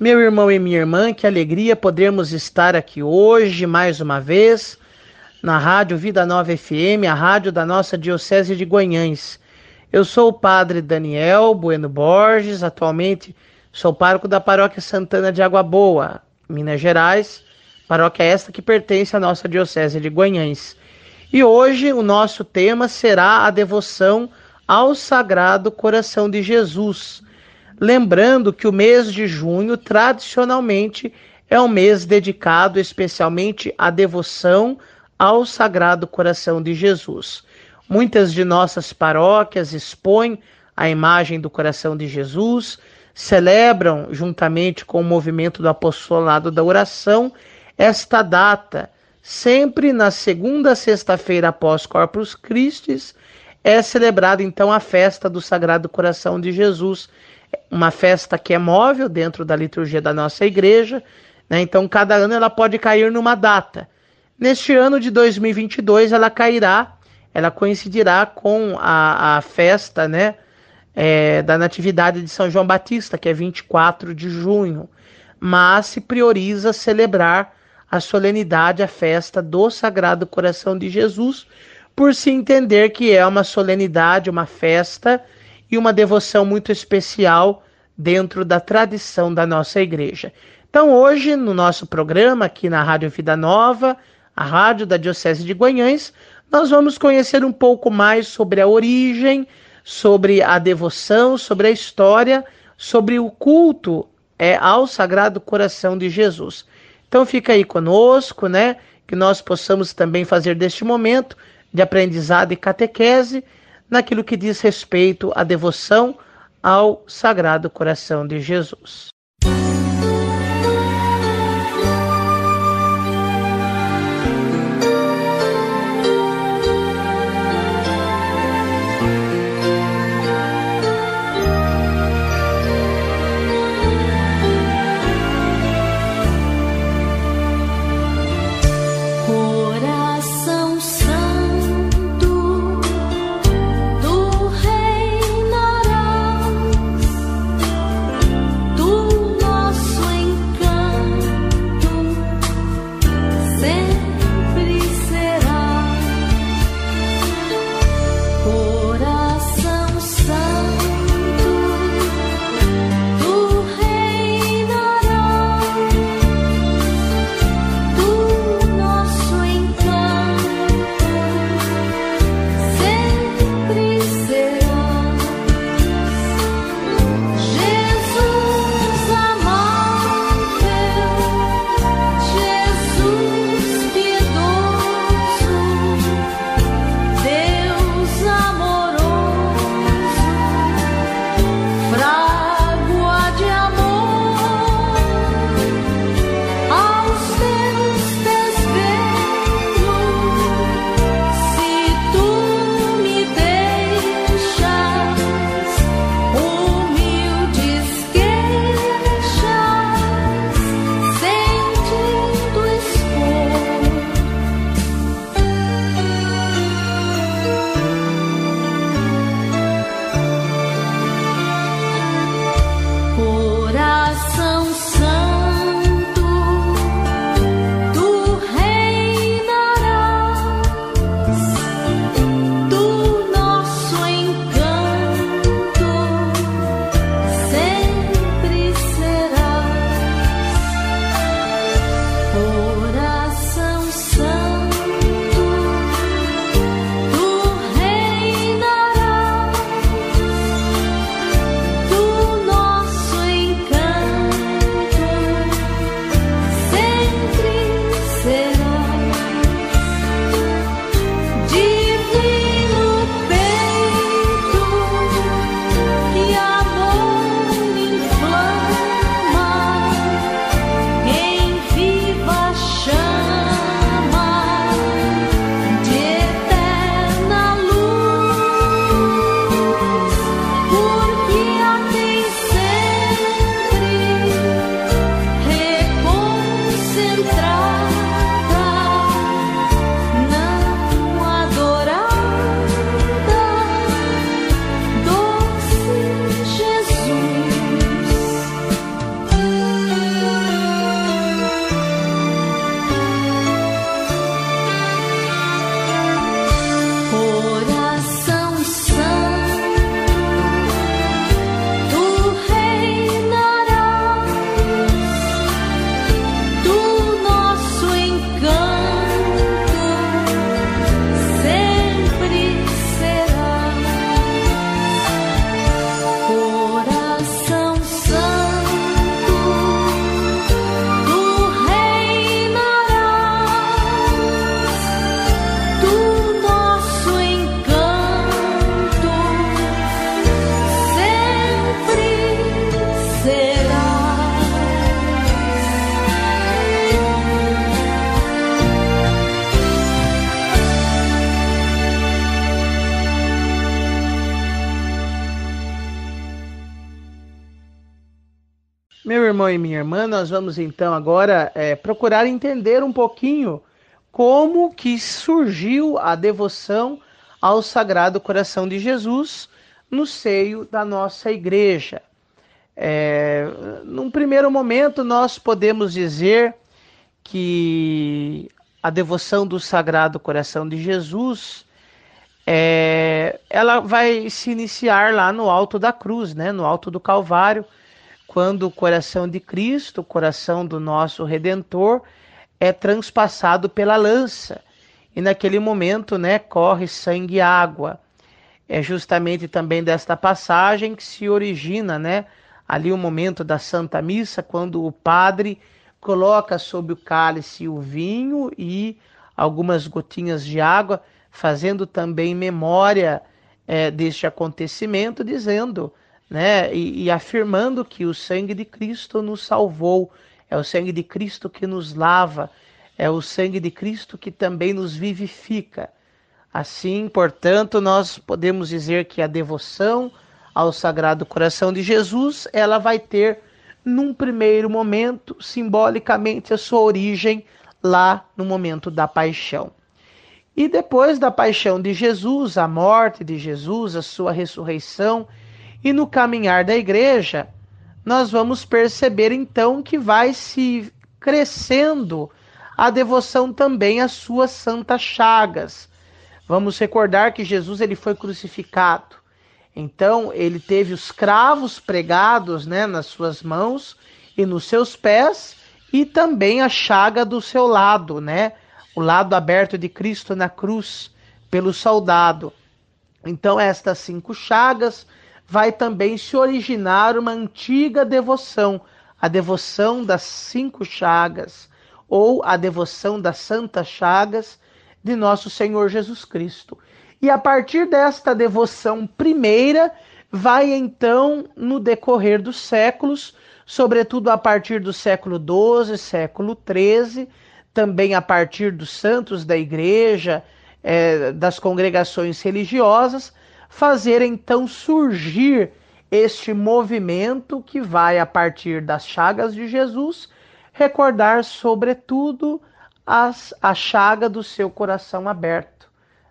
Meu irmão e minha irmã, que alegria podermos estar aqui hoje mais uma vez na Rádio Vida Nova FM, a rádio da nossa Diocese de Guanhães. Eu sou o Padre Daniel Bueno Borges, atualmente sou pároco da Paróquia Santana de Água Boa, Minas Gerais, paróquia esta que pertence à nossa Diocese de Guanhães. E hoje o nosso tema será a devoção ao Sagrado Coração de Jesus Lembrando que o mês de junho, tradicionalmente, é um mês dedicado especialmente à devoção ao Sagrado Coração de Jesus. Muitas de nossas paróquias expõem a imagem do coração de Jesus, celebram, juntamente com o movimento do apostolado da oração, esta data, sempre na segunda sexta-feira após Corpus Christi, é celebrada então a festa do Sagrado Coração de Jesus, uma festa que é móvel dentro da liturgia da nossa igreja, né? então cada ano ela pode cair numa data. Neste ano de 2022 ela cairá, ela coincidirá com a, a festa né, é, da Natividade de São João Batista, que é 24 de junho, mas se prioriza celebrar a solenidade, a festa do Sagrado Coração de Jesus, por se entender que é uma solenidade, uma festa e uma devoção muito especial dentro da tradição da nossa igreja. Então, hoje, no nosso programa, aqui na Rádio Vida Nova, a rádio da Diocese de Guanhães, nós vamos conhecer um pouco mais sobre a origem, sobre a devoção, sobre a história, sobre o culto é, ao Sagrado Coração de Jesus. Então, fica aí conosco, né? Que nós possamos também fazer deste momento de aprendizado e catequese naquilo que diz respeito à devoção ao Sagrado Coração de Jesus. Irmão e minha irmã, nós vamos então agora é, procurar entender um pouquinho como que surgiu a devoção ao Sagrado Coração de Jesus no seio da nossa igreja. É, num primeiro momento, nós podemos dizer que a devoção do Sagrado Coração de Jesus é, ela vai se iniciar lá no alto da cruz, né, no alto do Calvário quando o coração de Cristo, o coração do nosso Redentor, é transpassado pela lança. E naquele momento, né, corre sangue e água. É justamente também desta passagem que se origina, né, ali o momento da Santa Missa, quando o padre coloca sobre o cálice o vinho e algumas gotinhas de água, fazendo também memória é, deste acontecimento, dizendo né? E, e, afirmando que o sangue de Cristo nos salvou, é o sangue de Cristo que nos lava, é o sangue de Cristo que também nos vivifica. Assim, portanto, nós podemos dizer que a devoção ao Sagrado Coração de Jesus, ela vai ter, num primeiro momento, simbolicamente, a sua origem lá no momento da paixão. E depois da paixão de Jesus, a morte de Jesus, a sua ressurreição e no caminhar da igreja, nós vamos perceber então que vai se crescendo a devoção também às suas santas chagas. Vamos recordar que Jesus ele foi crucificado. Então, ele teve os cravos pregados, né, nas suas mãos e nos seus pés, e também a chaga do seu lado, né? O lado aberto de Cristo na cruz pelo soldado. Então, estas cinco chagas vai também se originar uma antiga devoção, a devoção das cinco chagas, ou a devoção das santas chagas de nosso Senhor Jesus Cristo. E a partir desta devoção primeira, vai então, no decorrer dos séculos, sobretudo a partir do século XII, século XIII, também a partir dos santos da igreja, é, das congregações religiosas, fazer então surgir este movimento que vai, a partir das chagas de Jesus, recordar, sobretudo, as, a chaga do seu coração aberto,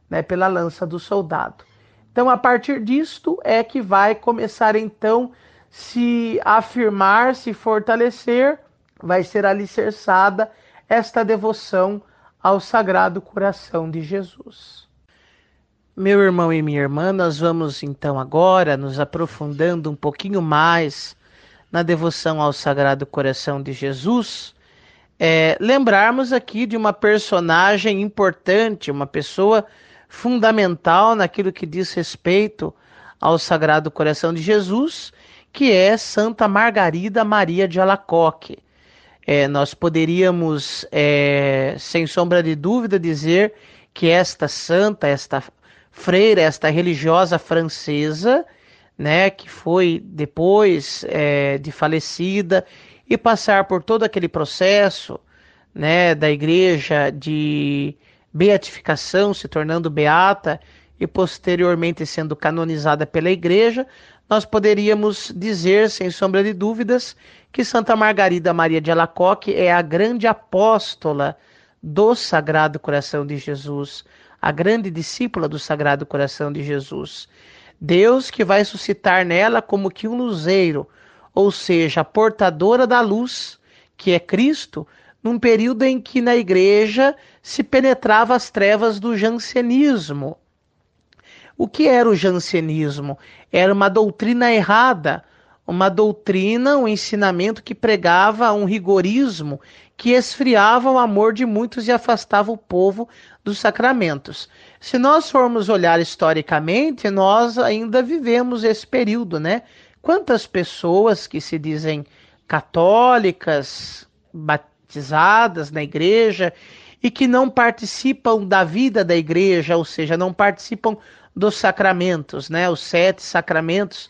né, pela lança do soldado. Então, a partir disto é que vai começar então se afirmar, se fortalecer, vai ser alicerçada esta devoção ao Sagrado Coração de Jesus. Meu irmão e minha irmã, nós vamos então agora nos aprofundando um pouquinho mais na devoção ao Sagrado Coração de Jesus. É, lembrarmos aqui de uma personagem importante, uma pessoa fundamental naquilo que diz respeito ao Sagrado Coração de Jesus, que é Santa Margarida Maria de Alacoque. É, nós poderíamos, é, sem sombra de dúvida, dizer que esta santa, esta freira, esta religiosa francesa, né, que foi depois é, de falecida e passar por todo aquele processo, né, da igreja de beatificação, se tornando beata e posteriormente sendo canonizada pela igreja, nós poderíamos dizer, sem sombra de dúvidas, que Santa Margarida Maria de Alacoque é a grande apóstola do Sagrado Coração de Jesus, a grande discípula do Sagrado Coração de Jesus. Deus que vai suscitar nela como que um luzeiro, ou seja, a portadora da luz, que é Cristo, num período em que na igreja se penetrava as trevas do jansenismo. O que era o jansenismo? Era uma doutrina errada, uma doutrina, um ensinamento que pregava um rigorismo que esfriava o amor de muitos e afastava o povo dos sacramentos. Se nós formos olhar historicamente, nós ainda vivemos esse período, né? Quantas pessoas que se dizem católicas, batizadas na igreja e que não participam da vida da igreja, ou seja, não participam dos sacramentos, né? Os sete sacramentos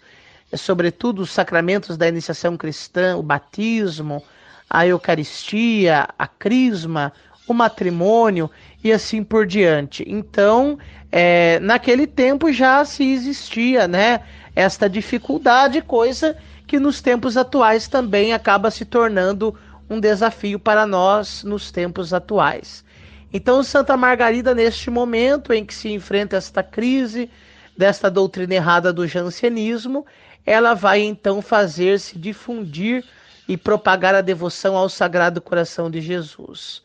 sobretudo os sacramentos da iniciação cristã, o batismo, a Eucaristia, a Crisma, o matrimônio e assim por diante. Então, é, naquele tempo já se existia, né, esta dificuldade, coisa que nos tempos atuais também acaba se tornando um desafio para nós nos tempos atuais. Então, Santa Margarida, neste momento em que se enfrenta esta crise desta doutrina errada do jansenismo, ela vai então fazer-se difundir e propagar a devoção ao Sagrado Coração de Jesus.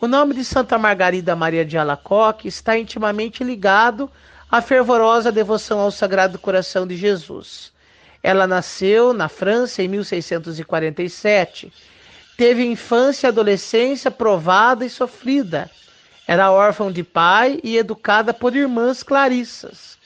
O nome de Santa Margarida Maria de Alacoque está intimamente ligado à fervorosa devoção ao Sagrado Coração de Jesus. Ela nasceu na França em 1647. Teve infância e adolescência provada e sofrida. Era órfã de pai e educada por irmãs clarissas.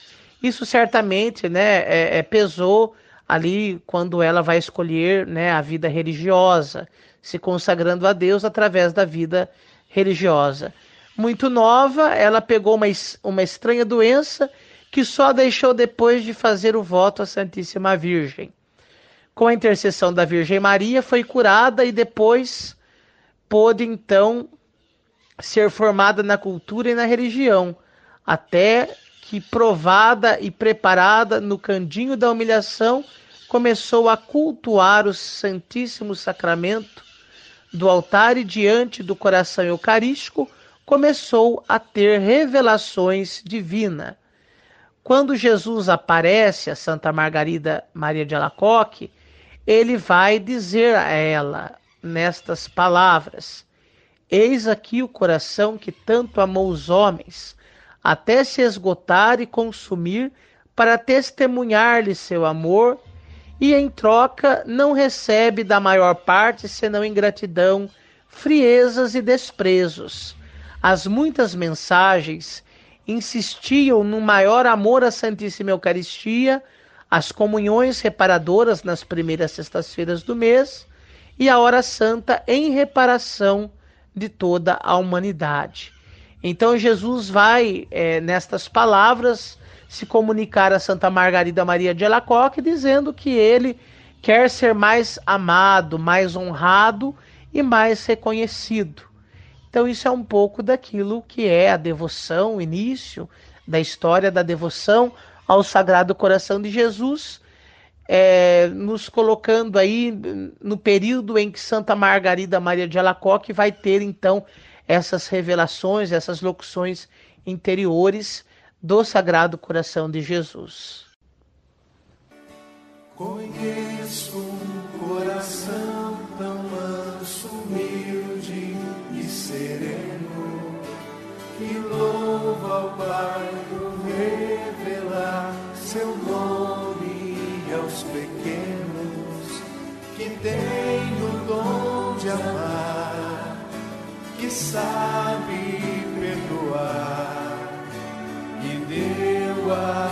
Isso certamente né, é, é, pesou ali quando ela vai escolher né, a vida religiosa, se consagrando a Deus através da vida religiosa. Muito nova, ela pegou uma, uma estranha doença que só deixou depois de fazer o voto à Santíssima Virgem. Com a intercessão da Virgem Maria, foi curada e depois pôde então ser formada na cultura e na religião, até que, provada e preparada no candinho da humilhação, começou a cultuar o Santíssimo Sacramento do altar e diante do coração eucarístico, começou a ter revelações divinas. Quando Jesus aparece a Santa Margarida Maria de Alacoque, ele vai dizer a ela nestas palavras: Eis aqui o coração que tanto amou os homens, até se esgotar e consumir, para testemunhar-lhe seu amor e em troca não recebe da maior parte senão ingratidão, friezas e desprezos. As muitas mensagens insistiam no maior amor à Santíssima Eucaristia, as comunhões reparadoras nas primeiras sextas-feiras do mês e a hora santa em reparação de toda a humanidade. Então Jesus vai, é, nestas palavras, se comunicar a Santa Margarida Maria de Alacoque, dizendo que ele quer ser mais amado, mais honrado e mais reconhecido. Então, isso é um pouco daquilo que é a devoção, o início da história da devoção ao Sagrado Coração de Jesus, é, nos colocando aí no período em que Santa Margarida Maria de Alacoque vai ter então essas revelações, essas locuções interiores do Sagrado Coração de Jesus. Sabe perdoar. E deu a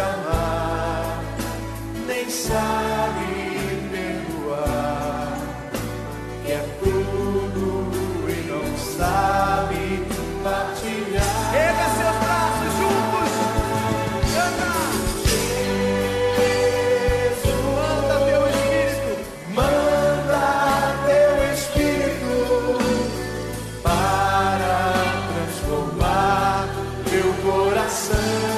amar, nem sabe perdoar. Quer tudo e não sabe partilhar. Erga seus braços juntos. Canta. Manda teu Espírito. Manda teu Espírito para transformar meu coração.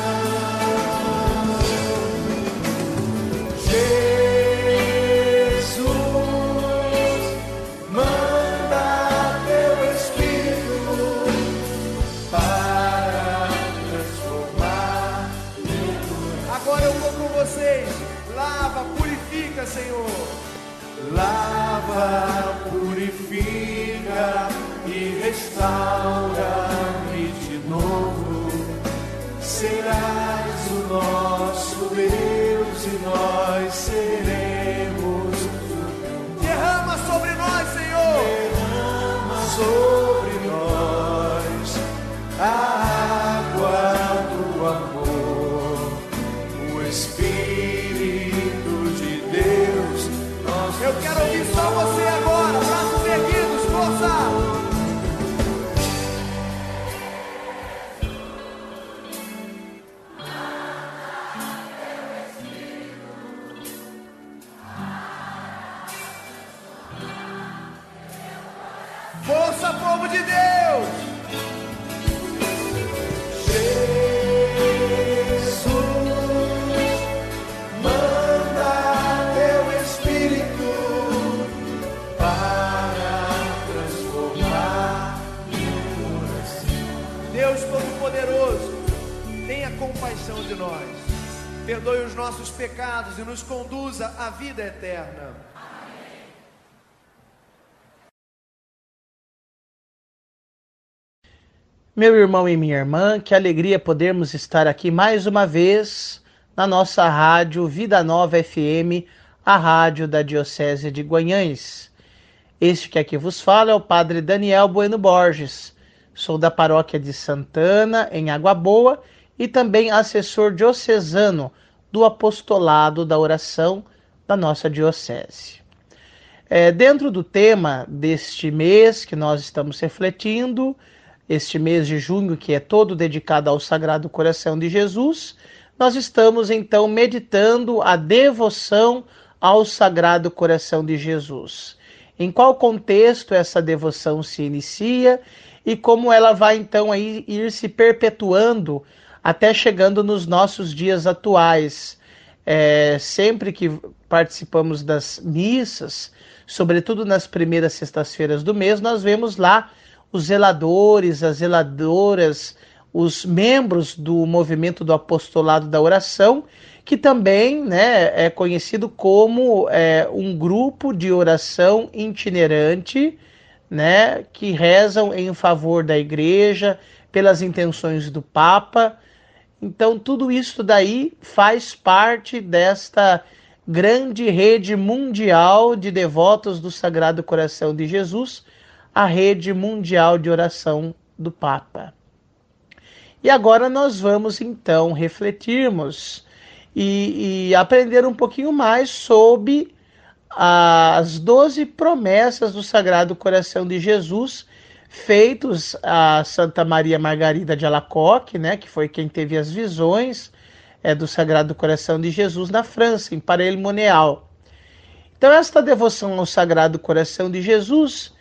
Purifica e restaura-me Perdoe os nossos pecados e nos conduza à vida eterna. Meu irmão e minha irmã, que alegria podermos estar aqui mais uma vez na nossa rádio Vida Nova FM, a rádio da Diocese de Guanhães. Este que aqui vos fala é o Padre Daniel Bueno Borges. Sou da paróquia de Santana, em Água Boa, e também assessor diocesano do apostolado da oração da nossa diocese. É, dentro do tema deste mês que nós estamos refletindo, este mês de junho, que é todo dedicado ao Sagrado Coração de Jesus, nós estamos então meditando a devoção ao Sagrado Coração de Jesus. Em qual contexto essa devoção se inicia e como ela vai então aí ir se perpetuando até chegando nos nossos dias atuais. É, sempre que participamos das missas, sobretudo nas primeiras sextas-feiras do mês, nós vemos lá os zeladores, as zeladoras, os membros do movimento do apostolado da oração, que também né, é conhecido como é, um grupo de oração itinerante, né, que rezam em favor da igreja, pelas intenções do Papa. Então, tudo isso daí faz parte desta grande rede mundial de devotos do Sagrado Coração de Jesus, a rede mundial de oração do Papa. E agora nós vamos então refletirmos e, e aprender um pouquinho mais sobre as doze promessas do Sagrado Coração de Jesus feitos a Santa Maria Margarida de Alacoque, né, que foi quem teve as visões é, do Sagrado Coração de Jesus na França, em Paray-le-Monial. Então esta devoção ao Sagrado Coração de Jesus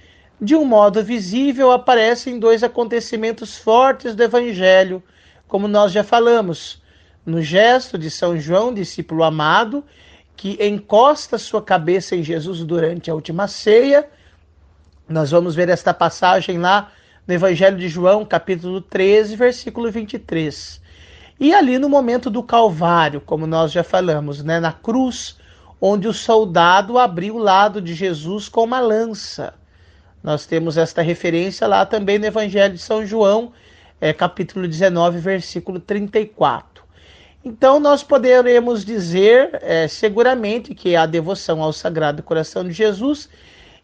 de um modo visível, aparecem dois acontecimentos fortes do Evangelho, como nós já falamos. No gesto de São João, discípulo amado, que encosta sua cabeça em Jesus durante a última ceia. Nós vamos ver esta passagem lá no Evangelho de João, capítulo 13, versículo 23. E ali no momento do Calvário, como nós já falamos, né, na cruz, onde o soldado abriu o lado de Jesus com uma lança. Nós temos esta referência lá também no Evangelho de São João, é, capítulo 19, versículo 34. Então, nós poderemos dizer é, seguramente que a devoção ao Sagrado Coração de Jesus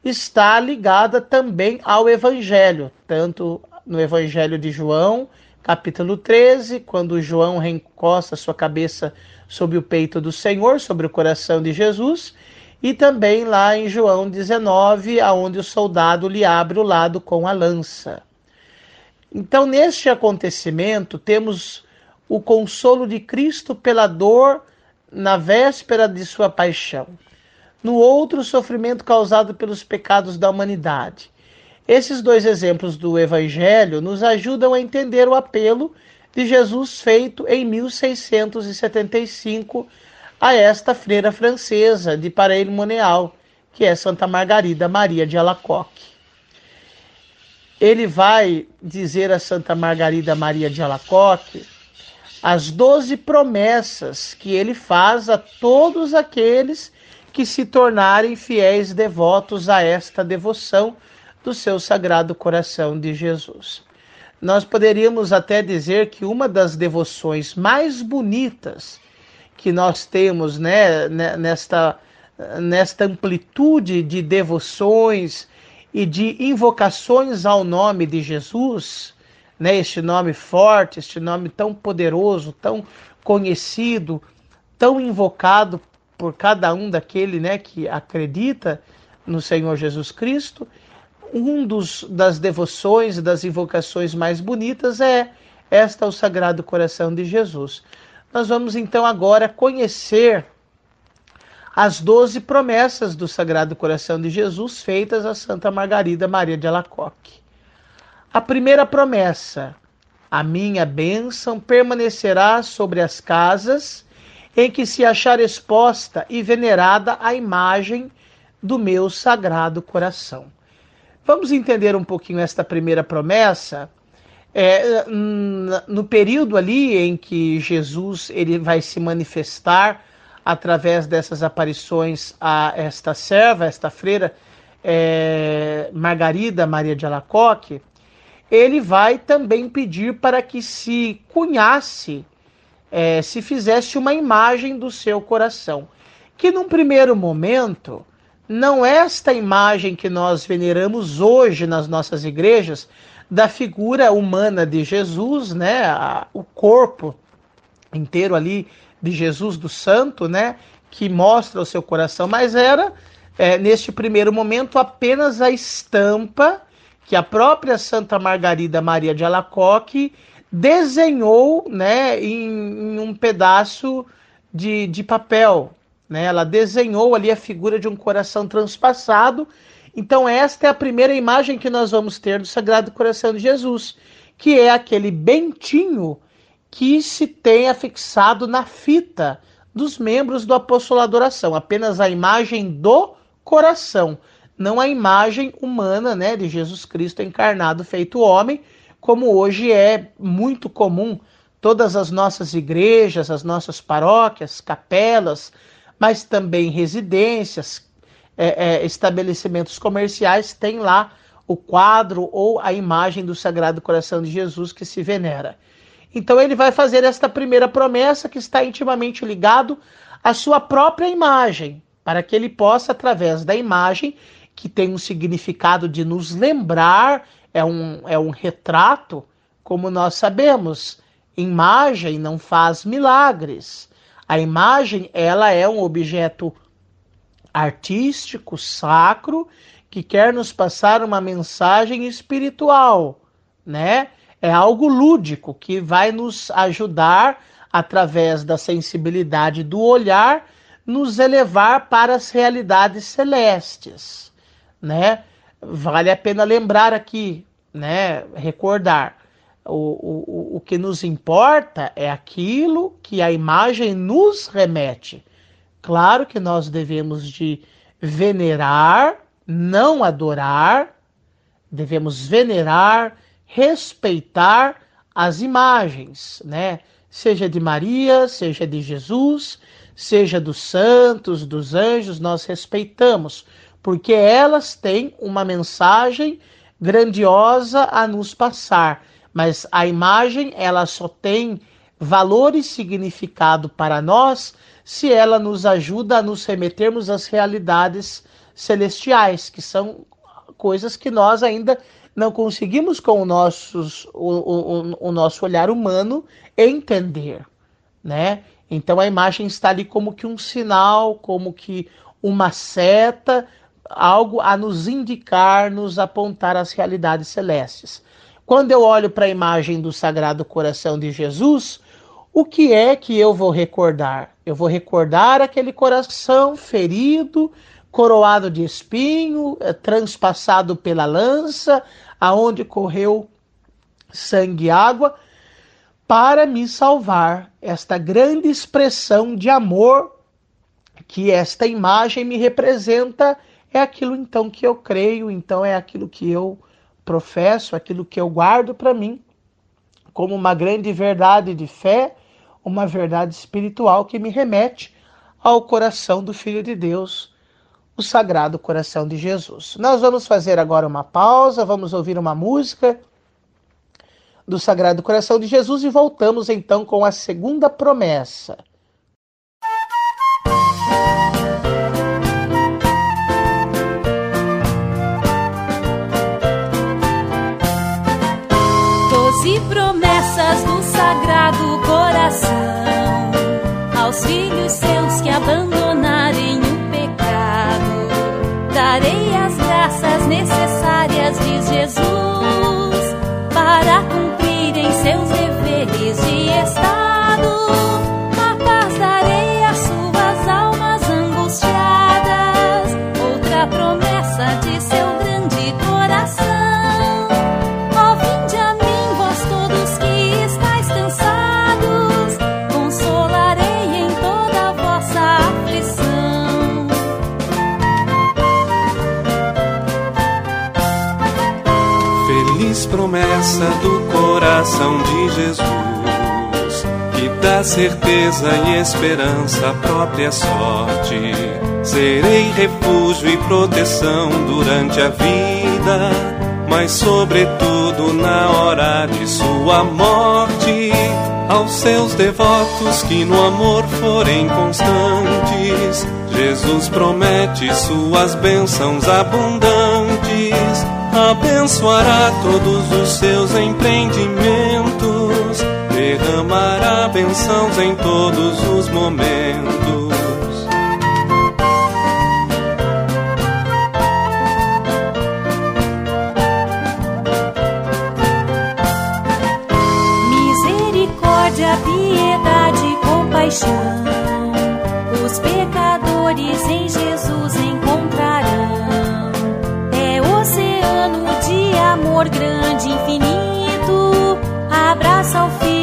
está ligada também ao Evangelho, tanto no Evangelho de João, capítulo 13, quando João reencosta sua cabeça sobre o peito do Senhor, sobre o coração de Jesus, e também lá em João 19, aonde o soldado lhe abre o lado com a lança. Então, neste acontecimento, temos o consolo de Cristo pela dor na véspera de sua paixão. No outro, o sofrimento causado pelos pecados da humanidade. Esses dois exemplos do Evangelho nos ajudam a entender o apelo de Jesus feito em 1675 a esta freira francesa de Paray-le-Monial, que é Santa Margarida Maria de Alacoque. Ele vai dizer a Santa Margarida Maria de Alacoque as doze promessas que ele faz a todos aqueles que se tornarem fiéis devotos a esta devoção do seu sagrado coração de Jesus. Nós poderíamos até dizer que uma das devoções mais bonitas que nós temos né, nesta, nesta amplitude de devoções e de invocações ao nome de Jesus, né, este nome forte, este nome tão poderoso, tão conhecido, tão invocado por cada um daquele né, que acredita no Senhor Jesus Cristo, um dos das devoções, das invocações mais bonitas é esta o Sagrado Coração de Jesus. Nós vamos então agora conhecer as doze promessas do Sagrado Coração de Jesus feitas a Santa Margarida Maria de Alacoque. A primeira promessa: a minha bênção permanecerá sobre as casas em que se achar exposta e venerada a imagem do meu Sagrado Coração. Vamos entender um pouquinho esta primeira promessa. É, no período ali em que Jesus ele vai se manifestar através dessas aparições a esta serva, esta freira é, Margarida Maria de Alacoque, ele vai também pedir para que se cunhasse, é, se fizesse uma imagem do seu coração, que num primeiro momento não é esta imagem que nós veneramos hoje nas nossas igrejas da figura humana de Jesus, né, o corpo inteiro ali de Jesus do Santo, né, que mostra o seu coração, mas era é, neste primeiro momento apenas a estampa que a própria Santa Margarida Maria de Alacoque desenhou, né, em, em um pedaço de, de papel, né? Ela desenhou ali a figura de um coração transpassado. Então, esta é a primeira imagem que nós vamos ter do Sagrado Coração de Jesus, que é aquele bentinho que se tem afixado na fita dos membros do apostolado oração, apenas a imagem do coração, não a imagem humana, né, de Jesus Cristo encarnado feito homem, como hoje é muito comum todas as nossas igrejas, as nossas paróquias, capelas, mas também residências, é, é, estabelecimentos comerciais têm lá o quadro ou a imagem do Sagrado Coração de Jesus que se venera. Então ele vai fazer esta primeira promessa que está intimamente ligado à sua própria imagem, para que ele possa, através da imagem, que tem um significado de nos lembrar, é um, é um retrato, como nós sabemos, imagem não faz milagres. A imagem, ela é um objeto artístico, sacro, que quer nos passar uma mensagem espiritual, né? É algo lúdico que vai nos ajudar através da sensibilidade do olhar nos elevar para as realidades celestes, né? Vale a pena lembrar aqui, né? Recordar o, o, o que nos importa é aquilo que a imagem nos remete. Claro que nós devemos de venerar, não adorar, devemos venerar, respeitar as imagens, né? Seja de Maria, seja de Jesus, seja dos santos, dos anjos, nós respeitamos, porque elas têm uma mensagem grandiosa a nos passar mas a imagem ela só tem valor e significado para nós se ela nos ajuda a nos remetermos às realidades celestiais, que são coisas que nós ainda não conseguimos com o, nossos, o, o, o nosso olhar humano entender, né? Então a imagem está ali como que um sinal, como que uma seta, algo a nos indicar, nos apontar as realidades celestes. Quando eu olho para a imagem do Sagrado Coração de Jesus, o que é que eu vou recordar? Eu vou recordar aquele coração ferido, coroado de espinho, eh, transpassado pela lança, aonde correu sangue e água, para me salvar. Esta grande expressão de amor que esta imagem me representa é aquilo então que eu creio, então é aquilo que eu professo, aquilo que eu guardo para mim, como uma grande verdade de fé, uma verdade espiritual que me remete ao coração do Filho de Deus, o Sagrado Coração de Jesus. Nós vamos fazer agora uma pausa, vamos ouvir uma música do Sagrado Coração de Jesus e voltamos então com a segunda promessa. Aos filhos seus que abandonarem o pecado. Darei as graças necessárias, diz Jesus, coração de Jesus, que dá certeza e esperança à própria sorte. Serei refúgio e proteção durante a vida, mas sobretudo na hora de sua morte. Aos seus devotos que no amor forem constantes, Jesus promete suas bênçãos abundantes abençoará todos os seus empreendimentos, derramará bênçãos em todos os momentos. Misericórdia, piedade, compaixão. Os pecadores em Jesus infinito. Abraça o filho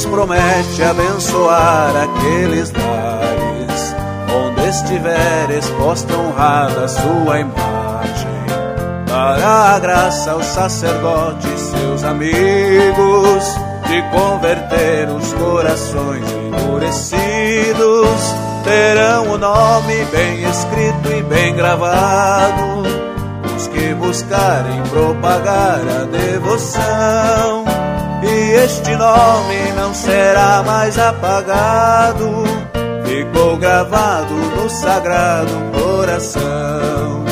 Jesus promete abençoar aqueles lares onde estiver exposta honrada sua imagem. Dará a graça aos sacerdotes, seus amigos, de converter os corações endurecidos. Terão o nome bem escrito e bem gravado. Os que buscarem propagar a devoção. E este nome não será mais apagado, ficou gravado no sagrado coração.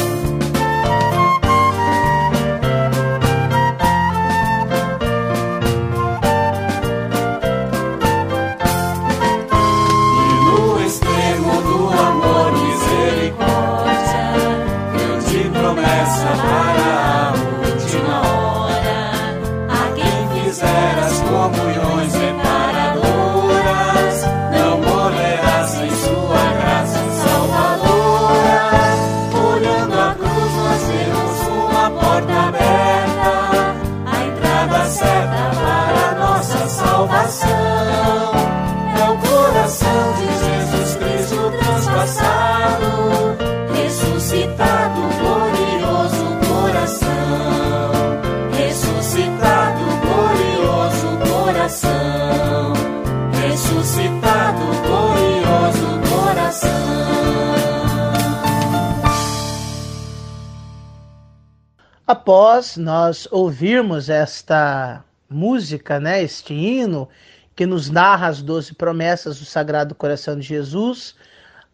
Nós ouvirmos esta música, né, este hino que nos narra as doze promessas do Sagrado Coração de Jesus,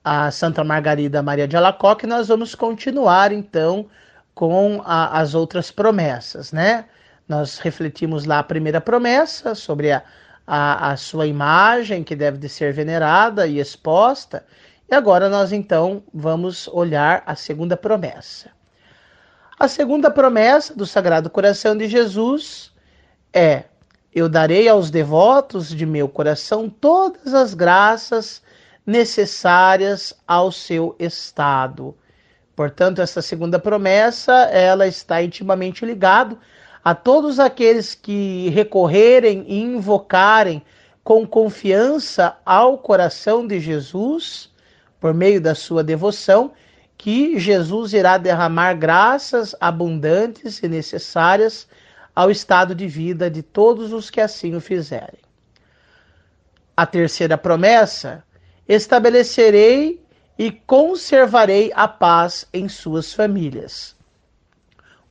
a Santa Margarida Maria de Alacoque, nós vamos continuar então com a- as outras promessas, né? Nós refletimos lá a primeira promessa sobre a, a, a sua imagem que deve de ser venerada e exposta, e agora nós então vamos olhar a segunda promessa. A segunda promessa do Sagrado Coração de Jesus é: Eu darei aos devotos de meu coração todas as graças necessárias ao seu estado. Portanto, essa segunda promessa, ela está intimamente ligada a todos aqueles que recorrerem e invocarem com confiança ao coração de Jesus, por meio da sua devoção, que Jesus irá derramar graças abundantes e necessárias ao estado de vida de todos os que assim o fizerem. A terceira promessa: estabelecerei e conservarei a paz em suas famílias.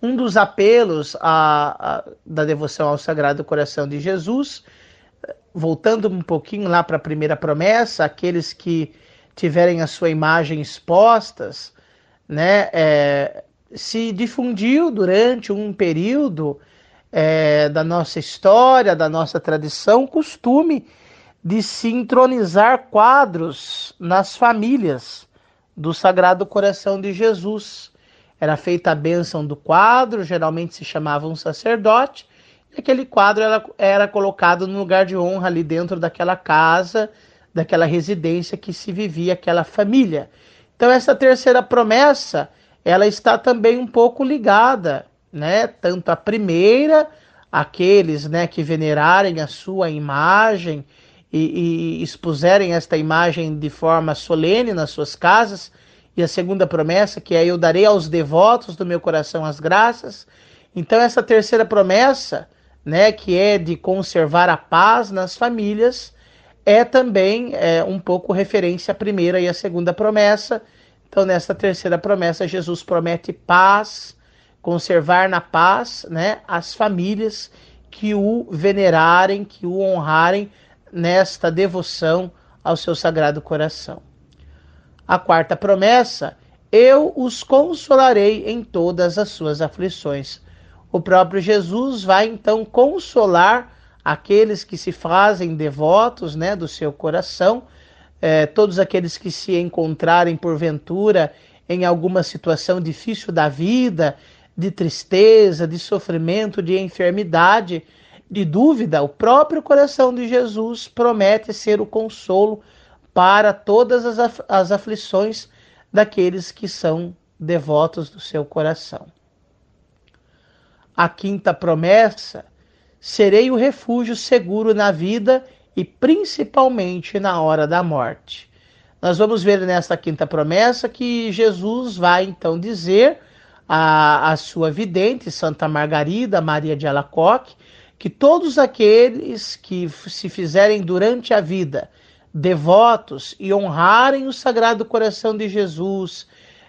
Um dos apelos a, a, da devoção ao Sagrado Coração de Jesus, voltando um pouquinho lá para a primeira promessa, aqueles que tiverem a sua imagem expostas, né, é, se difundiu durante um período é, da nossa história, da nossa tradição, costume de se entronizar quadros nas famílias do Sagrado Coração de Jesus. Era feita a bênção do quadro, geralmente se chamava um sacerdote, e aquele quadro era, era colocado no lugar de honra ali dentro daquela casa, daquela residência que se vivia aquela família. Então essa terceira promessa, ela está também um pouco ligada, né, tanto a primeira, aqueles, né, que venerarem a sua imagem, e, e expuserem esta imagem de forma solene nas suas casas. E a segunda promessa, que é eu darei aos devotos do meu coração as graças. Então essa terceira promessa, né, que é de conservar a paz nas famílias, é também é, um pouco referência à primeira e à segunda promessa. Então, nessa terceira promessa, Jesus promete paz, conservar na paz né, as famílias que o venerarem, que o honrarem nesta devoção ao seu sagrado coração. A quarta promessa: eu os consolarei em todas as suas aflições. O próprio Jesus vai então consolar aqueles que se fazem devotos né, do seu coração, eh, todos aqueles que se encontrarem porventura em alguma situação difícil da vida, de tristeza, de sofrimento, de enfermidade de dúvida, o próprio coração de Jesus promete ser o consolo para todas as, as aflições daqueles que são devotos do seu coração. A quinta promessa: serei o refúgio seguro na vida e principalmente na hora da morte. Nós vamos ver nesta quinta promessa que Jesus vai então dizer à, à sua vidente, Santa Margarida Maria de Alacoque, que todos aqueles que se fizerem durante a vida devotos e honrarem o Sagrado Coração de Jesus,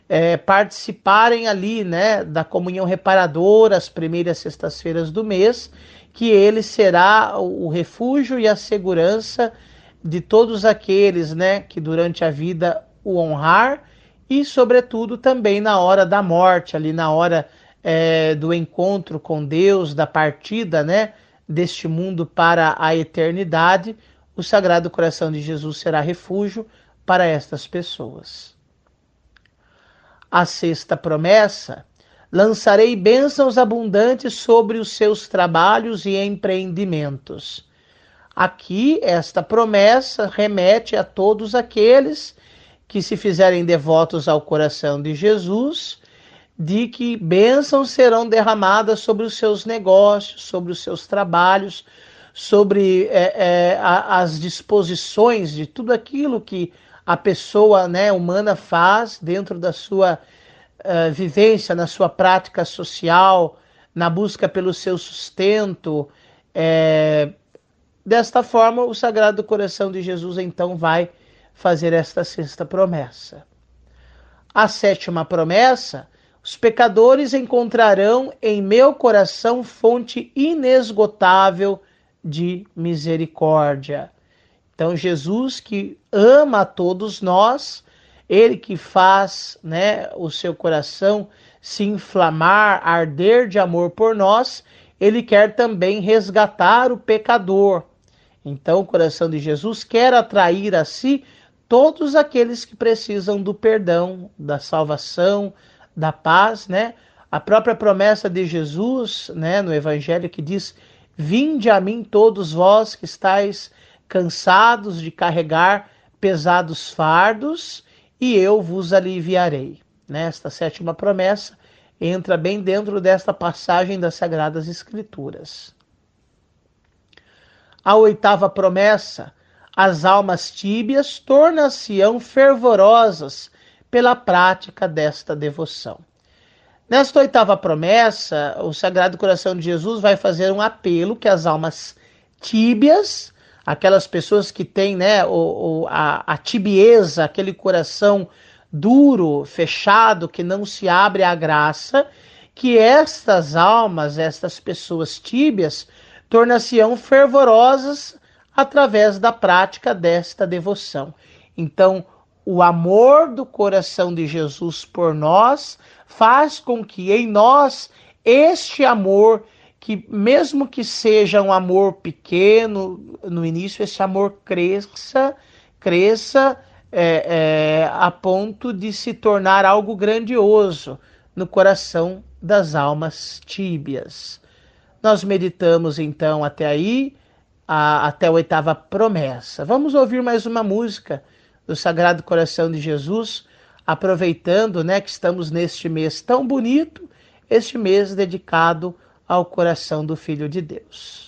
é, participarem ali né, da comunhão reparadora as primeiras sextas-feiras do mês, que ele será o refúgio e a segurança de todos aqueles né, que durante a vida o honrar e, sobretudo, também na hora da morte, ali na hora é, do encontro com Deus, da partida, né? deste mundo para a eternidade, o Sagrado Coração de Jesus será refúgio para estas pessoas. A sexta promessa: lançarei bênçãos abundantes sobre os seus trabalhos e empreendimentos. Aqui, esta promessa remete a todos aqueles que se fizerem devotos ao coração de Jesus de que bênçãos serão derramadas sobre os seus negócios, sobre os seus trabalhos, sobre é, é, as disposições de tudo aquilo que a pessoa né, humana faz dentro da sua uh, vivência, na sua prática social, na busca pelo seu sustento. É, desta forma, o Sagrado Coração de Jesus então vai fazer esta sexta promessa. A sétima promessa os pecadores encontrarão em meu coração fonte inesgotável de misericórdia. Então, Jesus que ama a todos nós, ele que faz né, o seu coração se inflamar, arder de amor por nós, ele quer também resgatar o pecador. Então, o coração de Jesus quer atrair a si todos aqueles que precisam do perdão, da salvação, da paz, né? A própria promessa de Jesus, né, no evangelho que diz: "Vinde a mim todos vós que estáis cansados de carregar pesados fardos, e eu vos aliviarei". né? Esta sétima promessa entra bem dentro desta passagem das Sagradas Escrituras. A oitava promessa, as almas tíbias tornam-se-ão fervorosas pela prática desta devoção. Nesta oitava promessa, o Sagrado Coração de Jesus vai fazer um apelo que as almas tíbias, aquelas pessoas que têm né, o, o, a, a tibieza, aquele coração duro, fechado, que não se abre à graça, que estas almas, estas pessoas tíbias, tornar-se-ão fervorosas através da prática desta devoção. Então, o amor do coração de Jesus por nós faz com que em nós este amor, que mesmo que seja um amor pequeno no início, esse amor cresça, cresça é, é, a ponto de se tornar algo grandioso no coração das almas tíbias. Nós meditamos então até aí, a, até a oitava promessa. Vamos ouvir mais uma música do Sagrado Coração de Jesus, aproveitando né, que estamos neste mês tão bonito, este mês dedicado ao coração do Filho de Deus.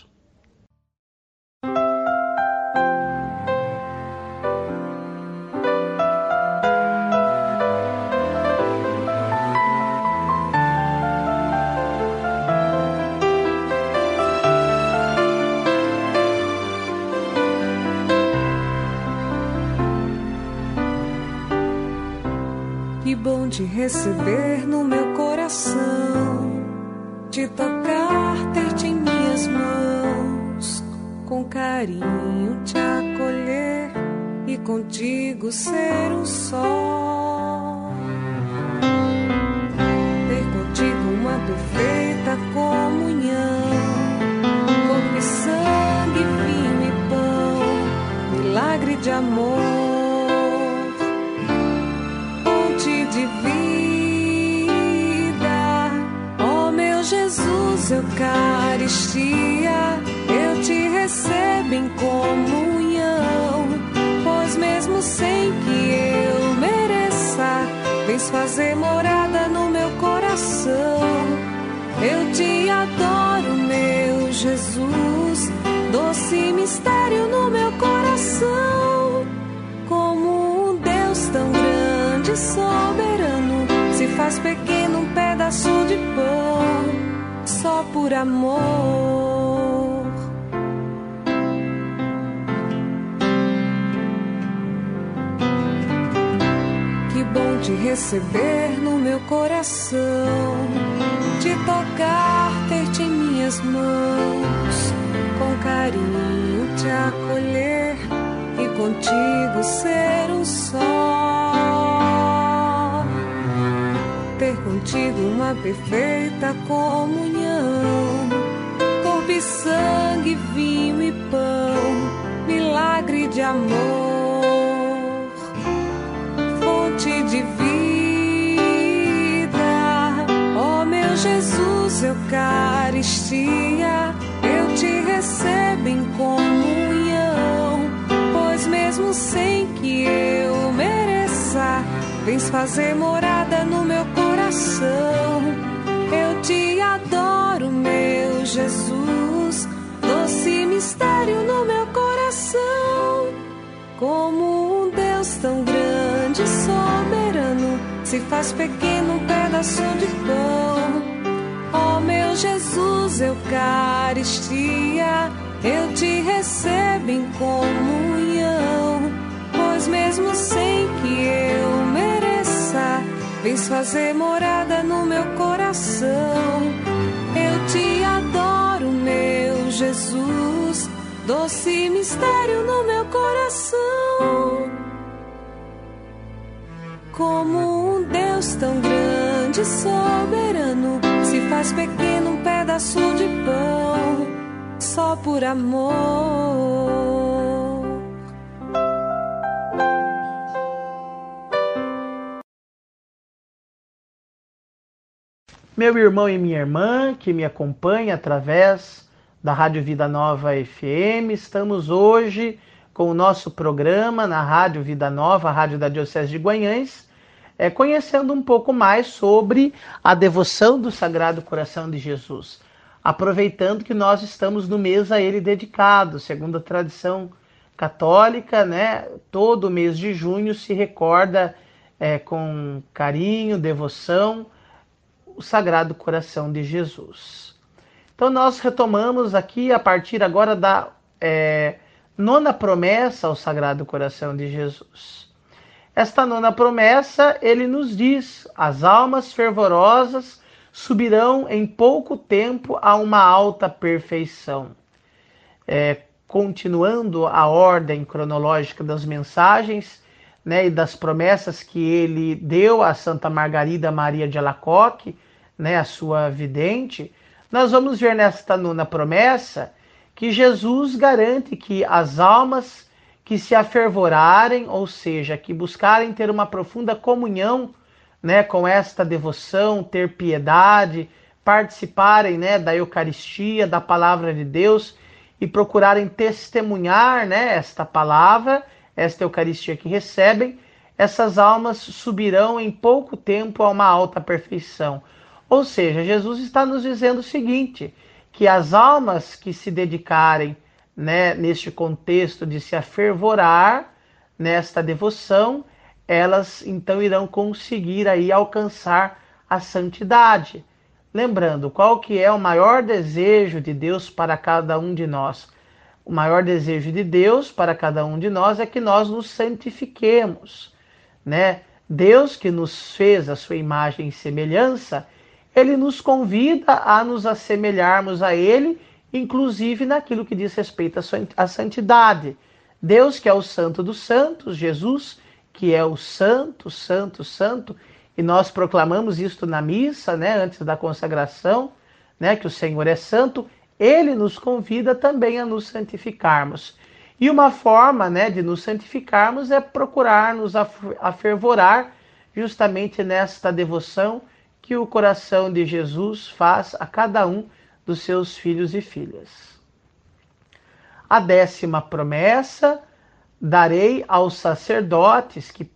bom te receber no meu coração, te tocar, com carinho te acolher e contigo ser um só. Ter contigo uma perfeita comunhão, corpo e sangue, vinho e pão, milagre de amor de vida. Ó oh, meu Jesus, Eucaristia, em comunhão, pois mesmo sem que eu mereça, vens fazer morada no meu coração. Eu te adoro, meu Jesus, doce mistério no meu coração, como um Deus tão grande sobre faz pequeno um pedaço de pão só por amor. Te receber no meu coração, te tocar, ter-te em minhas mãos, com carinho te acolher e contigo ser um só ter contigo uma perfeita comunhão. Corpo e sangue, vinho e pão, milagre de amor, fonte de vida. Jesus, Eucaristia, eu te recebo em comunhão, pois mesmo sem que eu mereça, vens fazer morada no meu coração. Eu te adoro, meu Jesus, doce mistério no meu coração. Como um Deus tão grande se faz pequeno pedaço de pão. Ó oh, meu Jesus, Eucaristia, eu te recebo em comunhão, pois mesmo sem que eu mereça Vens fazer morada no meu coração. Eu te adoro, meu Jesus, doce mistério no meu coração. Como Deus tão grande soberano se faz pequeno um pedaço de pão só por amor. meu irmão e minha irmã que me acompanha através da Rádio Vida Nova FM. Estamos hoje com o nosso programa na Rádio Vida Nova, Rádio da Diocese de Guanhães, é, conhecendo um pouco mais sobre a devoção do Sagrado Coração de Jesus. Aproveitando que nós estamos no mês a ele dedicado, segundo a tradição católica, né? Todo mês de junho se recorda é, com carinho, devoção, o Sagrado Coração de Jesus. Então nós retomamos aqui a partir agora da é, nona promessa ao Sagrado Coração de Jesus. Esta nona promessa, ele nos diz: as almas fervorosas subirão em pouco tempo a uma alta perfeição. É, continuando a ordem cronológica das mensagens né, e das promessas que ele deu a Santa Margarida Maria de Alacoque, né, a sua vidente, nós vamos ver nesta nona promessa que Jesus garante que as almas que se afervorarem, ou seja, que buscarem ter uma profunda comunhão né, com esta devoção, ter piedade, participarem né, da Eucaristia, da palavra de Deus e procurarem testemunhar né, esta palavra, esta Eucaristia que recebem, essas almas subirão em pouco tempo a uma alta perfeição. Ou seja, Jesus está nos dizendo o seguinte: que as almas que se dedicarem né, neste contexto de se afervorar nesta devoção, elas então irão conseguir aí alcançar a santidade. Lembrando, qual que é o maior desejo de Deus para cada um de nós? O maior desejo de Deus para cada um de nós é que nós nos santifiquemos, né? Deus que nos fez a sua imagem e semelhança, ele nos convida a nos assemelharmos a ele, inclusive naquilo que diz respeito à santidade. Deus que é o santo dos santos, Jesus que é o santo, santo, santo, e nós proclamamos isto na missa, né, antes da consagração, né, que o Senhor é santo, ele nos convida também a nos santificarmos. E uma forma, né, de nos santificarmos é procurar nos afervorar justamente nesta devoção que o coração de Jesus faz a cada um dos seus filhos e filhas. A décima promessa: darei aos sacerdotes que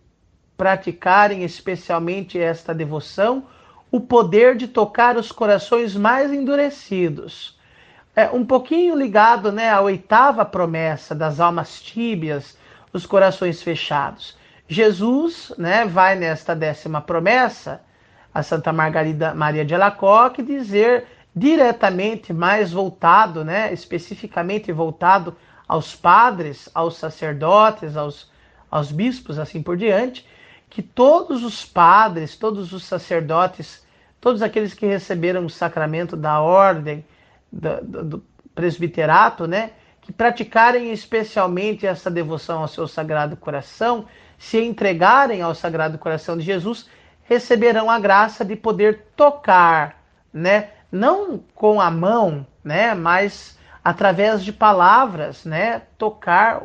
praticarem especialmente esta devoção, o poder de tocar os corações mais endurecidos. É um pouquinho ligado né, à oitava promessa das almas tíbias, os corações fechados. Jesus né, vai nesta décima promessa, a Santa Margarida Maria de Alacoque, dizer diretamente mais voltado, né, especificamente voltado aos padres, aos sacerdotes, aos, aos bispos, assim por diante, que todos os padres, todos os sacerdotes, todos aqueles que receberam o sacramento da ordem, do, do, do presbiterato, né, que praticarem especialmente essa devoção ao seu Sagrado Coração, se entregarem ao Sagrado Coração de Jesus, receberão a graça de poder tocar, né, não com a mão, né, mas através de palavras, né, tocar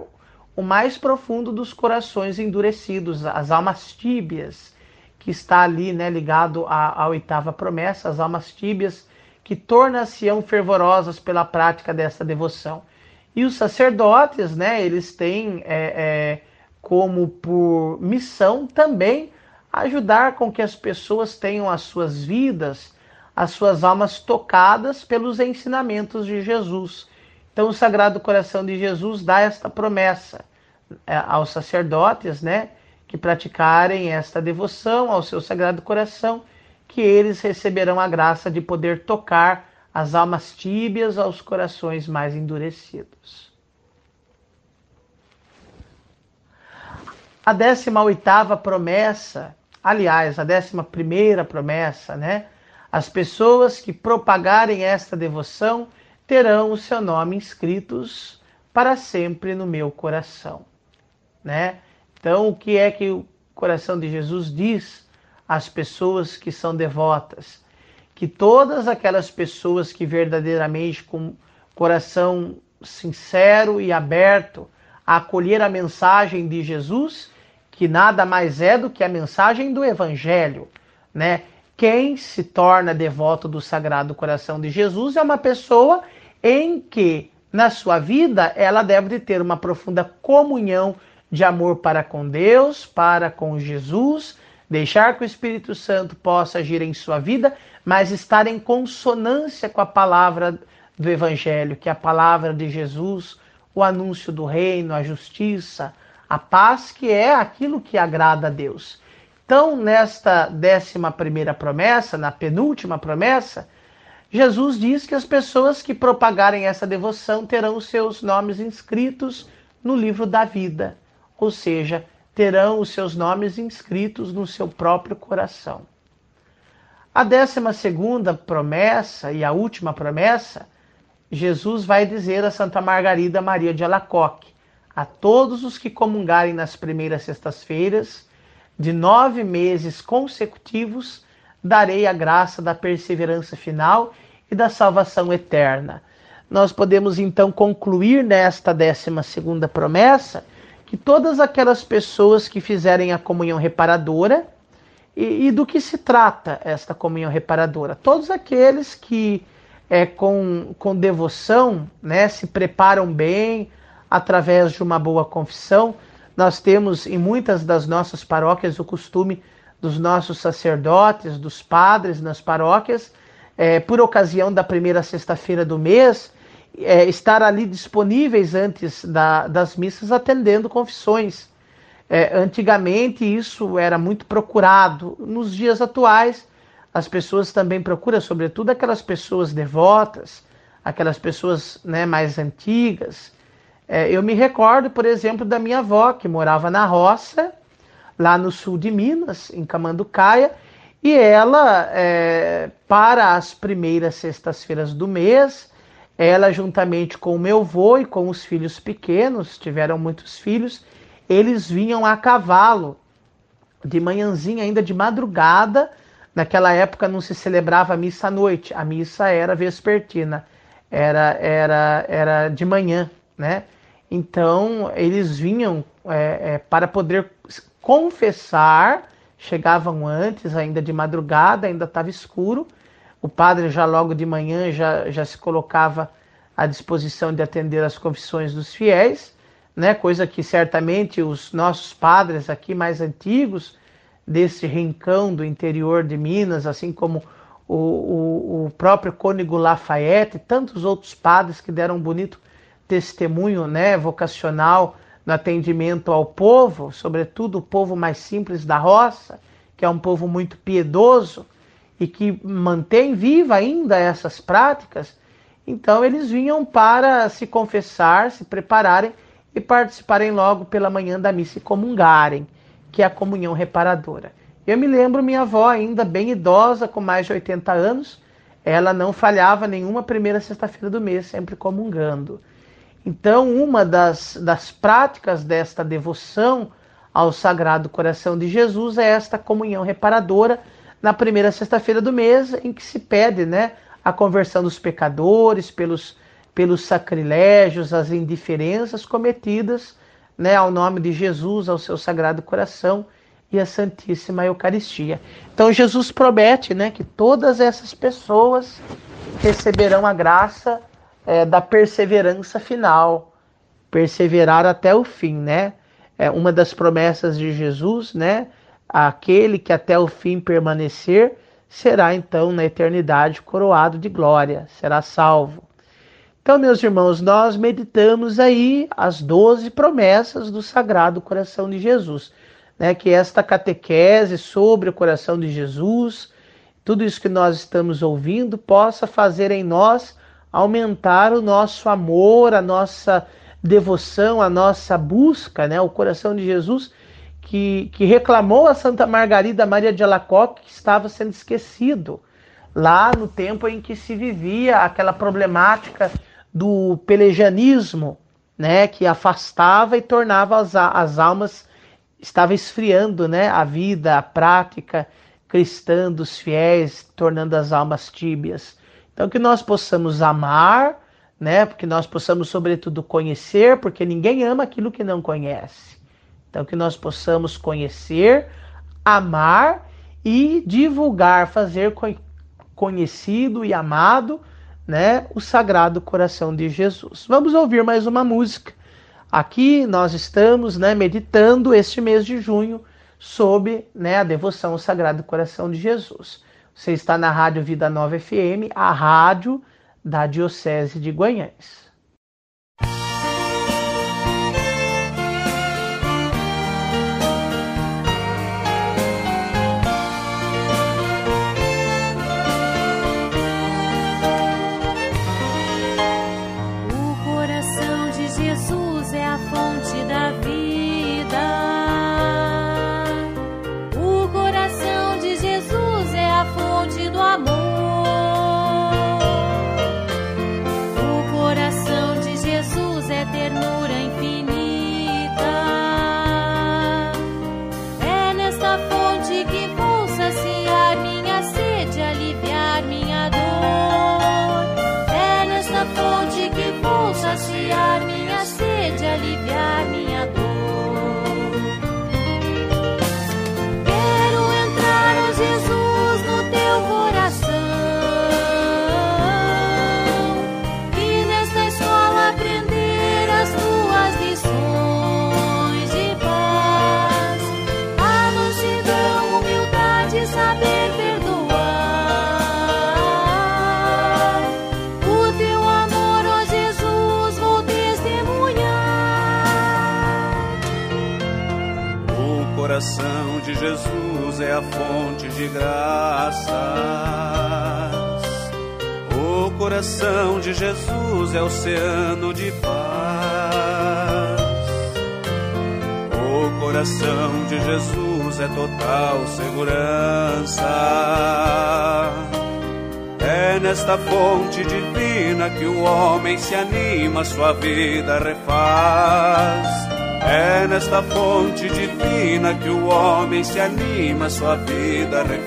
o mais profundo dos corações endurecidos, as almas tíbias, que está ali né, ligado à, à oitava promessa, as almas tíbias que tornam-se fervorosas pela prática dessa devoção. E os sacerdotes, né, eles têm é, é, como por missão também ajudar com que as pessoas tenham as suas vidas, as suas almas tocadas pelos ensinamentos de Jesus. Então, o Sagrado Coração de Jesus dá esta promessa é, aos sacerdotes, né, que praticarem esta devoção ao seu Sagrado Coração, que eles receberão a graça de poder tocar as almas tíbias aos corações mais endurecidos. A 18 promessa, aliás, a 11 promessa, né? As pessoas que propagarem esta devoção terão o seu nome inscritos para sempre no meu coração, né? Então, o que é que o coração de Jesus diz às pessoas que são devotas? Que todas aquelas pessoas que verdadeiramente com coração sincero e aberto acolher a mensagem de Jesus, que nada mais é do que a mensagem do evangelho, né? Quem se torna devoto do Sagrado Coração de Jesus é uma pessoa em que na sua vida ela deve ter uma profunda comunhão de amor para com Deus, para com Jesus, deixar que o Espírito Santo possa agir em sua vida, mas estar em consonância com a palavra do Evangelho, que é a palavra de Jesus, o anúncio do reino, a justiça, a paz, que é aquilo que agrada a Deus. Então, nesta décima primeira promessa, na penúltima promessa, Jesus diz que as pessoas que propagarem essa devoção terão os seus nomes inscritos no livro da vida, ou seja, terão os seus nomes inscritos no seu próprio coração. A décima segunda promessa e a última promessa, Jesus vai dizer a Santa Margarida Maria de Alacoque, a todos os que comungarem nas primeiras sextas-feiras, de nove meses consecutivos, darei a graça da perseverança final e da salvação eterna. Nós podemos então concluir nesta décima segunda promessa que todas aquelas pessoas que fizerem a comunhão reparadora, e, e do que se trata esta comunhão reparadora? Todos aqueles que é, com, com devoção né, se preparam bem através de uma boa confissão. Nós temos em muitas das nossas paróquias o costume dos nossos sacerdotes, dos padres nas paróquias, é, por ocasião da primeira sexta-feira do mês, é, estar ali disponíveis antes da, das missas atendendo confissões. É, antigamente isso era muito procurado. Nos dias atuais, as pessoas também procuram, sobretudo aquelas pessoas devotas, aquelas pessoas né, mais antigas. É, eu me recordo, por exemplo, da minha avó, que morava na roça, lá no sul de Minas, em Camanducaia, e ela, é, para as primeiras sextas-feiras do mês, ela, juntamente com o meu avô e com os filhos pequenos, tiveram muitos filhos, eles vinham a cavalo, de manhãzinha, ainda de madrugada. Naquela época não se celebrava a missa à noite, a missa era vespertina, era, era, era de manhã, né? Então eles vinham é, é, para poder confessar, chegavam antes, ainda de madrugada, ainda estava escuro. O padre já logo de manhã já, já se colocava à disposição de atender as confissões dos fiéis, né? coisa que certamente os nossos padres aqui mais antigos, desse rincão do interior de Minas, assim como o, o, o próprio Cônego Lafayette e tantos outros padres que deram um bonito testemunho né, vocacional no atendimento ao povo, sobretudo o povo mais simples da roça, que é um povo muito piedoso e que mantém viva ainda essas práticas, então eles vinham para se confessar, se prepararem e participarem logo pela manhã da missa e comungarem, que é a comunhão reparadora. Eu me lembro minha avó ainda bem idosa, com mais de 80 anos, ela não falhava nenhuma primeira sexta-feira do mês, sempre comungando. Então, uma das, das práticas desta devoção ao Sagrado Coração de Jesus é esta comunhão reparadora na primeira sexta-feira do mês, em que se pede né, a conversão dos pecadores pelos, pelos sacrilégios, as indiferenças cometidas né, ao nome de Jesus, ao seu Sagrado Coração e à Santíssima Eucaristia. Então, Jesus promete né, que todas essas pessoas receberão a graça é, da perseverança final, perseverar até o fim, né? É uma das promessas de Jesus, né? Aquele que até o fim permanecer será então na eternidade coroado de glória, será salvo. Então, meus irmãos, nós meditamos aí as doze promessas do Sagrado Coração de Jesus, né? Que esta catequese sobre o coração de Jesus, tudo isso que nós estamos ouvindo, possa fazer em nós aumentar o nosso amor, a nossa devoção, a nossa busca, né? O coração de Jesus que, que reclamou a Santa Margarida Maria de Alacoque que estava sendo esquecido lá no tempo em que se vivia aquela problemática do pelagianismo, né, que afastava e tornava as, as almas estava esfriando, né, a vida, a prática cristã dos fiéis, tornando as almas tíbias. Então, que nós possamos amar, né? Porque nós possamos, sobretudo, conhecer, porque ninguém ama aquilo que não conhece. Então, que nós possamos conhecer, amar e divulgar, fazer conhecido e amado, né? O Sagrado Coração de Jesus. Vamos ouvir mais uma música. Aqui nós estamos, né? Meditando este mês de junho sobre né, a devoção ao Sagrado Coração de Jesus. Você está na Rádio Vida Nova FM, a rádio da Diocese de Guanhães. De graças. O coração de Jesus é oceano de paz. O coração de Jesus é total segurança. É nesta fonte divina que o homem se anima, sua vida refaz. É nesta fonte divina que o homem se anima, sua vida refaz.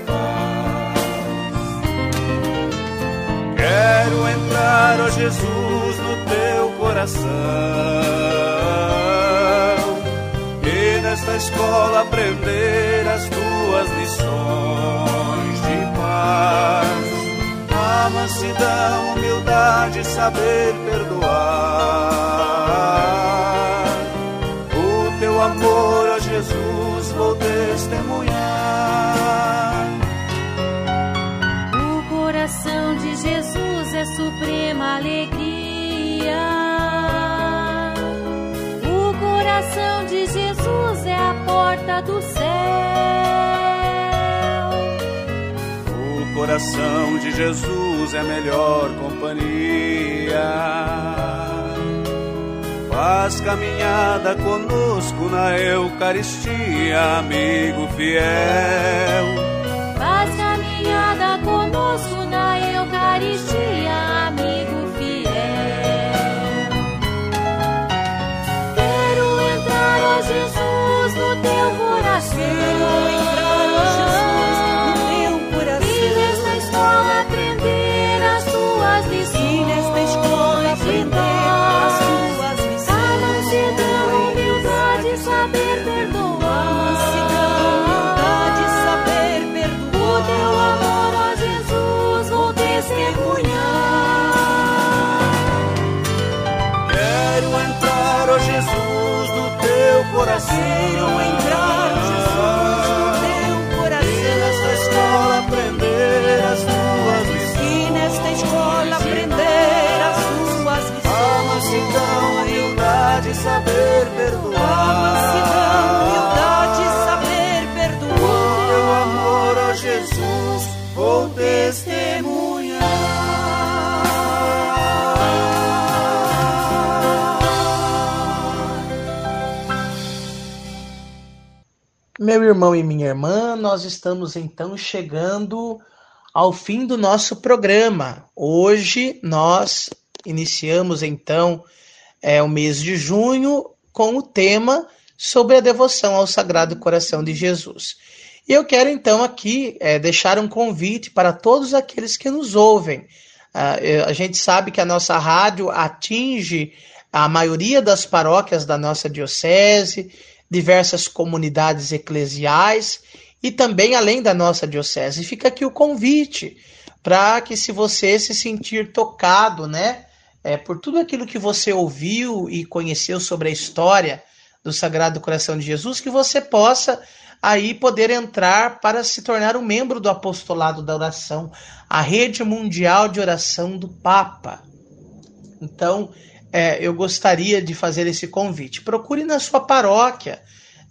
Quero entrar, ó Jesus, no teu coração e nesta escola aprender as tuas lições de paz. A mansidão, humildade, saber perdoar amor a Jesus vou testemunhar. O coração de Jesus é suprema alegria. O coração de Jesus é a porta do céu. O coração de Jesus é a melhor companhia Faz caminhada conosco na Eucaristia, amigo fiel. Faz caminhada conosco na Eucaristia, amigo fiel. Quero entrar, ó Jesus, no teu coração. Coração entrar, Jesus, no teu coração. E nesta escola aprender as tuas lições. E nesta escola aprender as tuas lições. A mansidão, humildade, saber perdoar. Meu irmão e minha irmã, nós estamos então chegando ao fim do nosso programa. Hoje nós iniciamos então é, o mês de junho com o tema sobre a devoção ao Sagrado Coração de Jesus. E eu quero então aqui é, deixar um convite para todos aqueles que nos ouvem. Uh, a gente sabe que a nossa rádio atinge a maioria das paróquias da nossa diocese, diversas comunidades eclesiais e também além da nossa diocese. Fica aqui o convite para que, se você se sentir tocado, né, é, por tudo aquilo que você ouviu e conheceu sobre a história do Sagrado Coração de Jesus, que você possa aí poder entrar para se tornar um membro do apostolado da oração, a rede mundial de oração do Papa. Então, é, eu gostaria de fazer esse convite. Procure na sua paróquia,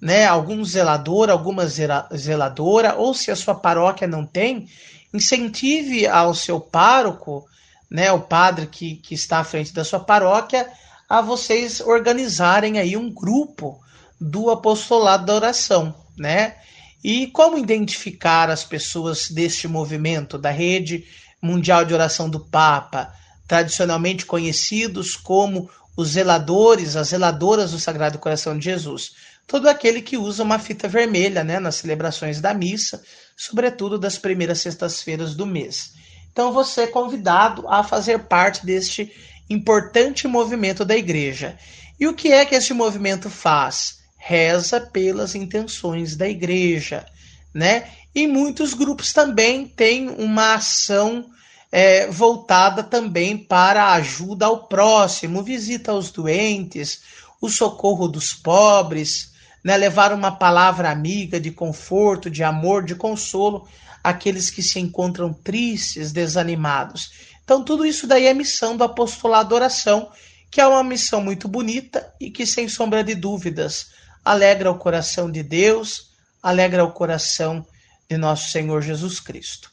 né, algum zelador, alguma zeladora, ou se a sua paróquia não tem, incentive ao seu pároco, né, o padre que, que está à frente da sua paróquia, a vocês organizarem aí um grupo do apostolado da oração, né? E como identificar as pessoas deste movimento, da rede mundial de oração do Papa, tradicionalmente conhecidos como os zeladores, as zeladoras do Sagrado Coração de Jesus? Todo aquele que usa uma fita vermelha, né, nas celebrações da missa, sobretudo das primeiras sextas-feiras do mês. Então você é convidado a fazer parte deste importante movimento da igreja. E o que é que este movimento faz? Reza pelas intenções da igreja, né? E muitos grupos também têm uma ação é, voltada também para a ajuda ao próximo, visita aos doentes, o socorro dos pobres, né? levar uma palavra amiga de conforto, de amor, de consolo àqueles que se encontram tristes, desanimados. Então, tudo isso daí é missão do apostolado oração, que é uma missão muito bonita e que, sem sombra de dúvidas, alegra o coração de Deus, alegra o coração de nosso Senhor Jesus Cristo.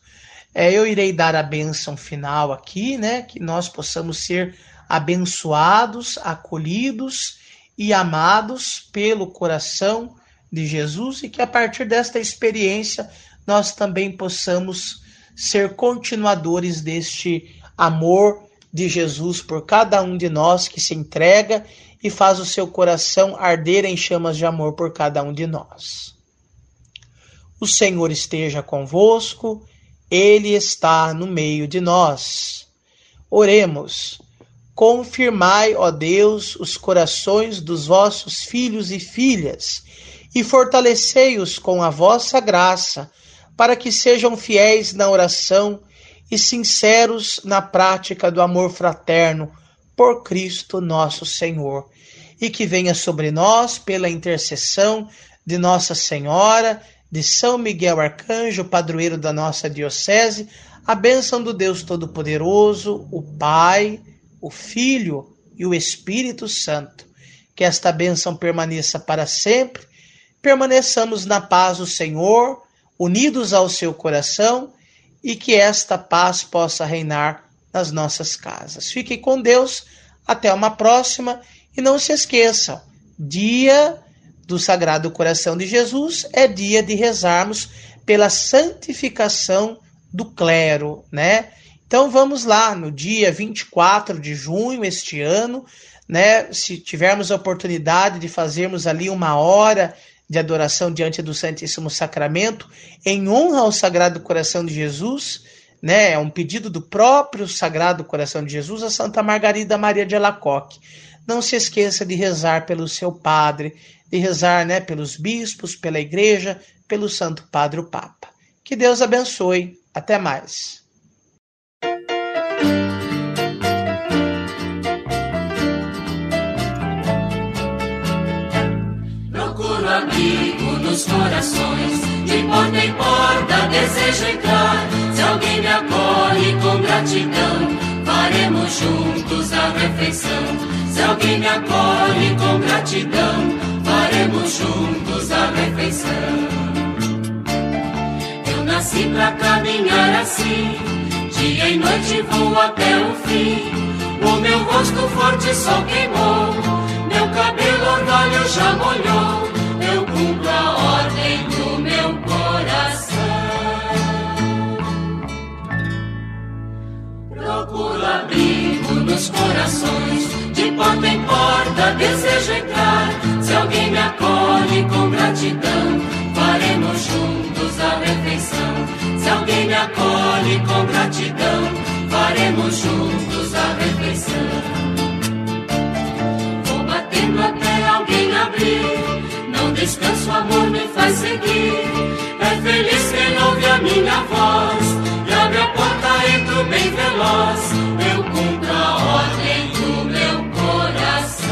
É, eu irei dar a bênção final aqui, né? Que nós possamos ser abençoados, acolhidos e amados pelo coração de Jesus e que a partir desta experiência nós também possamos ser continuadores deste amor de Jesus por cada um de nós que se entrega e faz o seu coração arder em chamas de amor por cada um de nós. O Senhor esteja convosco, Ele está no meio de nós. Oremos. Confirmai, ó Deus, os corações dos vossos filhos e filhas, e fortalecei-os com a vossa graça, para que sejam fiéis na oração e sinceros na prática do amor fraterno por Cristo nosso Senhor, e que venha sobre nós, pela intercessão de Nossa Senhora, de São Miguel Arcanjo, padroeiro da nossa Diocese, a bênção do Deus Todo-Poderoso, o Pai, o Filho e o Espírito Santo. Que esta bênção permaneça para sempre, permaneçamos na paz do Senhor, unidos ao seu coração e que esta paz possa reinar nas nossas casas. Fiquem com Deus, até uma próxima e não se esqueçam, dia do Sagrado Coração de Jesus é dia de rezarmos pela santificação do clero, né? Então vamos lá, no dia 24 de junho este ano, né, se tivermos a oportunidade de fazermos ali uma hora de adoração diante do Santíssimo Sacramento, em honra ao Sagrado Coração de Jesus, né? É um pedido do próprio Sagrado Coração de Jesus a Santa Margarida Maria de Alacoque. Não se esqueça de rezar pelo seu padre, de rezar, né, pelos bispos, pela igreja, pelo Santo Padre o Papa. Que Deus abençoe. Até mais. amigo nos corações. De porta em porta desejo entrar. Se alguém me acolhe com gratidão, faremos juntos a refeição. Se alguém me acolhe com gratidão, faremos juntos a refeição. Eu nasci pra caminhar assim, dia e noite vou até o fim. O meu rosto forte sol queimou, meu cabelo orvalho já molhou cumpro a ordem do Procuro abrigo nos corações, de porta em porta desejo entrar. Se alguém me acolhe com gratidão, faremos juntos a refeição. Se alguém me acolhe com gratidão, faremos juntos a refeição. Vou batendo até alguém abrir descanso, amor me faz seguir. É feliz quem ouve a minha voz veloz, eu cumpro a ordem do meu coração.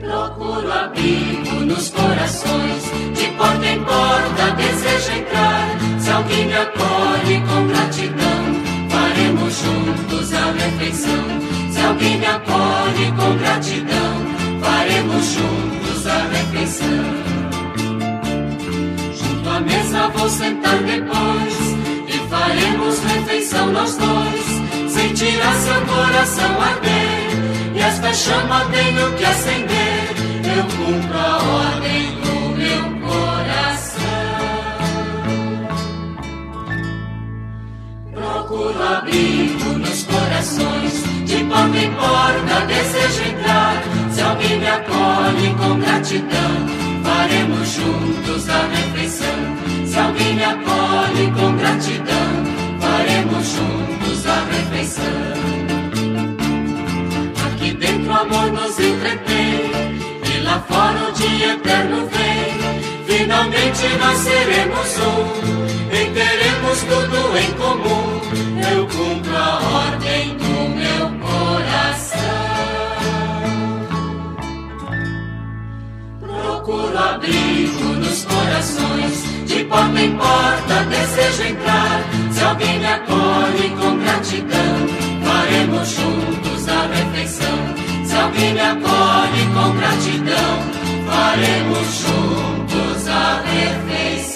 Procuro abrigo nos corações, de porta em porta desejo entrar. Se alguém me acolhe com gratidão, faremos juntos a refeição. Se alguém me acolhe com gratidão, faremos juntos a refeição mesa vou sentar depois e faremos refeição nós dois. Sentirá seu coração arder e esta chama tenho que acender. Eu cumpro a ordem do meu coração. Procuro abrigo nos corações, de porta em porta desejo entrar. Se alguém me acolhe com gratidão, faremos juntos a refeição. Se alguém me acolhe com gratidão, faremos juntos a refeição. Aqui dentro o amor nos entretém, e lá fora o dia eterno vem. Finalmente nós seremos um, e teremos tudo em comum. Eu cumpro a ordem do meu coração. Procuro abrigo nos corações, de porta em porta desejo entrar, se alguém me acolhe com gratidão, faremos juntos a refeição. Se alguém me acolhe com gratidão, faremos juntos a refeição.